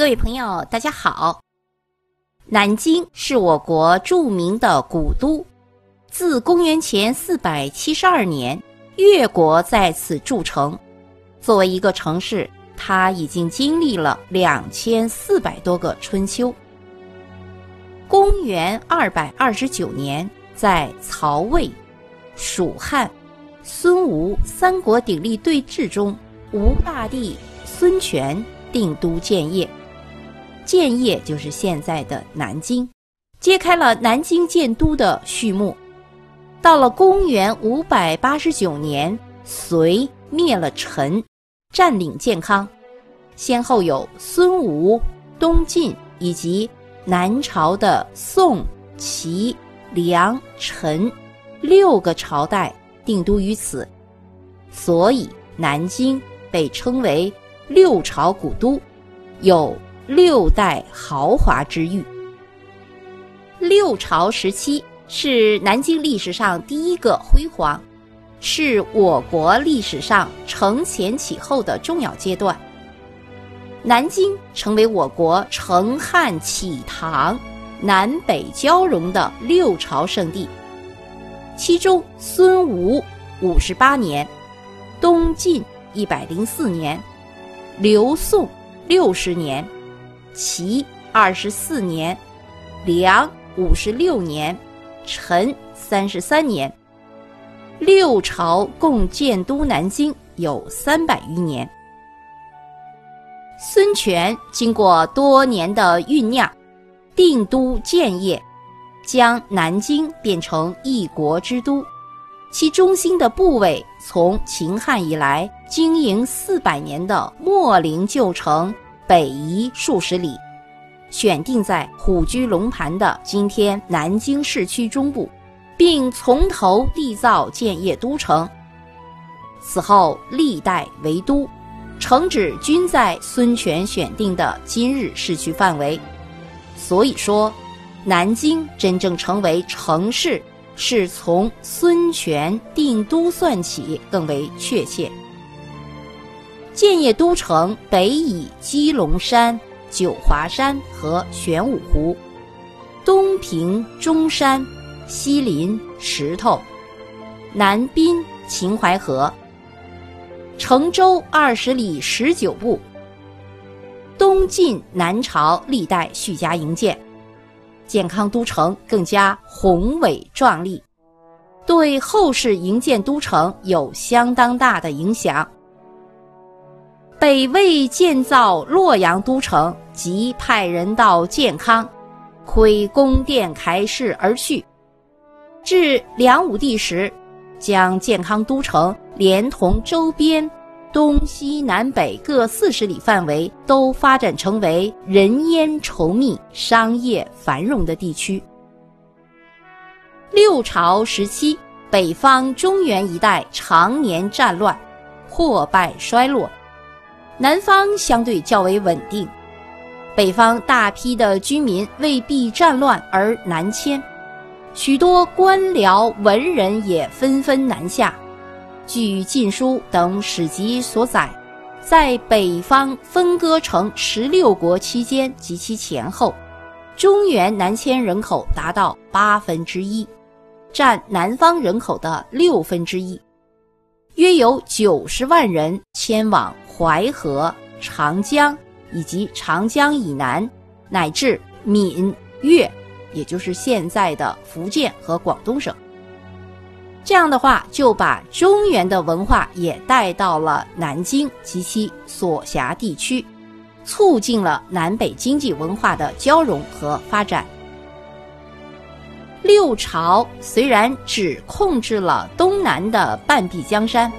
各位朋友，大家好。南京是我国著名的古都，自公元前四百七十二年，越国在此筑城。作为一个城市，它已经经历了两千四百多个春秋。公元二百二十九年，在曹魏、蜀汉、孙吴三国鼎立对峙中，吴大帝孙权定都建业。建业就是现在的南京，揭开了南京建都的序幕。到了公元五百八十九年，隋灭了陈，占领建康，先后有孙吴、东晋以及南朝的宋、齐、梁、陈六个朝代定都于此，所以南京被称为六朝古都，有。六代豪华之域，六朝时期是南京历史上第一个辉煌，是我国历史上承前启后的重要阶段。南京成为我国承汉启唐、南北交融的六朝圣地，其中孙吴五十八年，东晋一百零四年，刘宋六十年。齐二十四年，梁五十六年，陈三十三年，六朝共建都南京有三百余年。孙权经过多年的酝酿，定都建业，将南京变成一国之都。其中心的部位从秦汉以来经营四百年的秣陵旧城。北移数十里，选定在虎踞龙盘的今天南京市区中部，并从头缔造建业都城。此后历代为都，城址均在孙权选定的今日市区范围。所以说，南京真正成为城市，是从孙权定都算起更为确切。建业都城北倚鸡笼山、九华山和玄武湖，东平中山，西临石头，南滨秦淮河。城周二十里十九步。东晋南朝历代续加营建，建康都城更加宏伟壮丽，对后世营建都城有相当大的影响。北魏建造洛阳都城，即派人到建康，窥宫殿开市而去。至梁武帝时，将建康都城连同周边东西南北各四十里范围都发展成为人烟稠密、商业繁荣的地区。六朝时期，北方中原一带常年战乱，破败衰落。南方相对较为稳定，北方大批的居民为避战乱而南迁，许多官僚文人也纷纷南下。据《晋书》等史籍所载，在北方分割成十六国期间及其前后，中原南迁人口达到八分之一，占南方人口的六分之一，约有九十万人迁往。淮河、长江以及长江以南，乃至闽粤，也就是现在的福建和广东省。这样的话，就把中原的文化也带到了南京及其所辖地区，促进了南北经济文化的交融和发展。六朝虽然只控制了东南的半壁江山。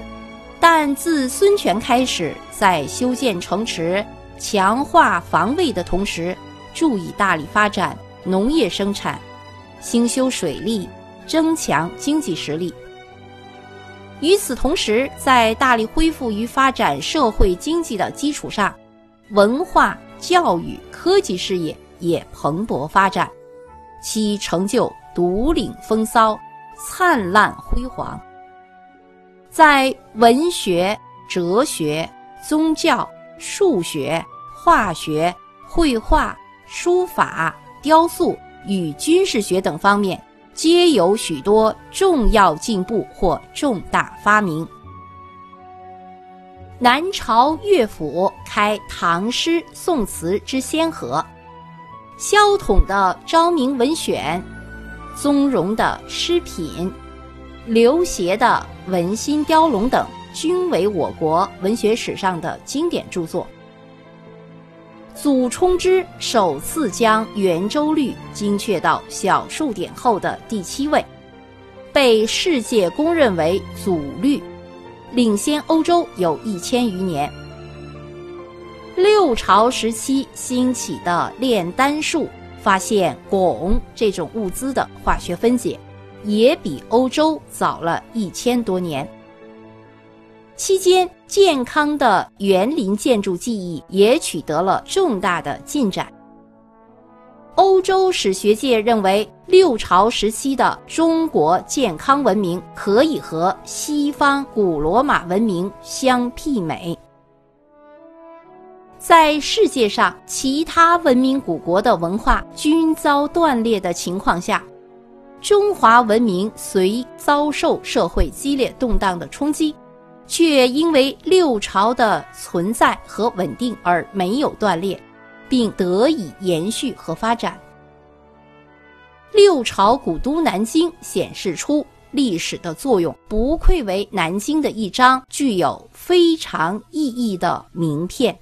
但自孙权开始，在修建城池、强化防卫的同时，注意大力发展农业生产，兴修水利，增强经济实力。与此同时，在大力恢复与发展社会经济的基础上，文化、教育、科技事业也蓬勃发展，其成就独领风骚，灿烂辉煌。在文学、哲学、宗教、数学、化学、绘画、书法、雕塑与军事学等方面，皆有许多重要进步或重大发明。南朝乐府开唐诗宋词之先河，萧统的《昭明文选》，宗融的《诗品》，刘勰的《文心雕龙》等，均为我国文学史上的经典著作。祖冲之首次将圆周率精确到小数点后的第七位，被世界公认为祖律。领先欧洲有一千余年。六朝时期兴起的炼丹术，发现汞这种物资的化学分解，也比欧洲早了一千多年。期间，健康的园林建筑技艺也取得了重大的进展。欧洲史学界认为，六朝时期的中国健康文明可以和西方古罗马文明相媲美。在世界上其他文明古国的文化均遭断裂的情况下，中华文明虽遭受社会激烈动荡的冲击，却因为六朝的存在和稳定而没有断裂。并得以延续和发展。六朝古都南京显示出历史的作用，不愧为南京的一张具有非常意义的名片。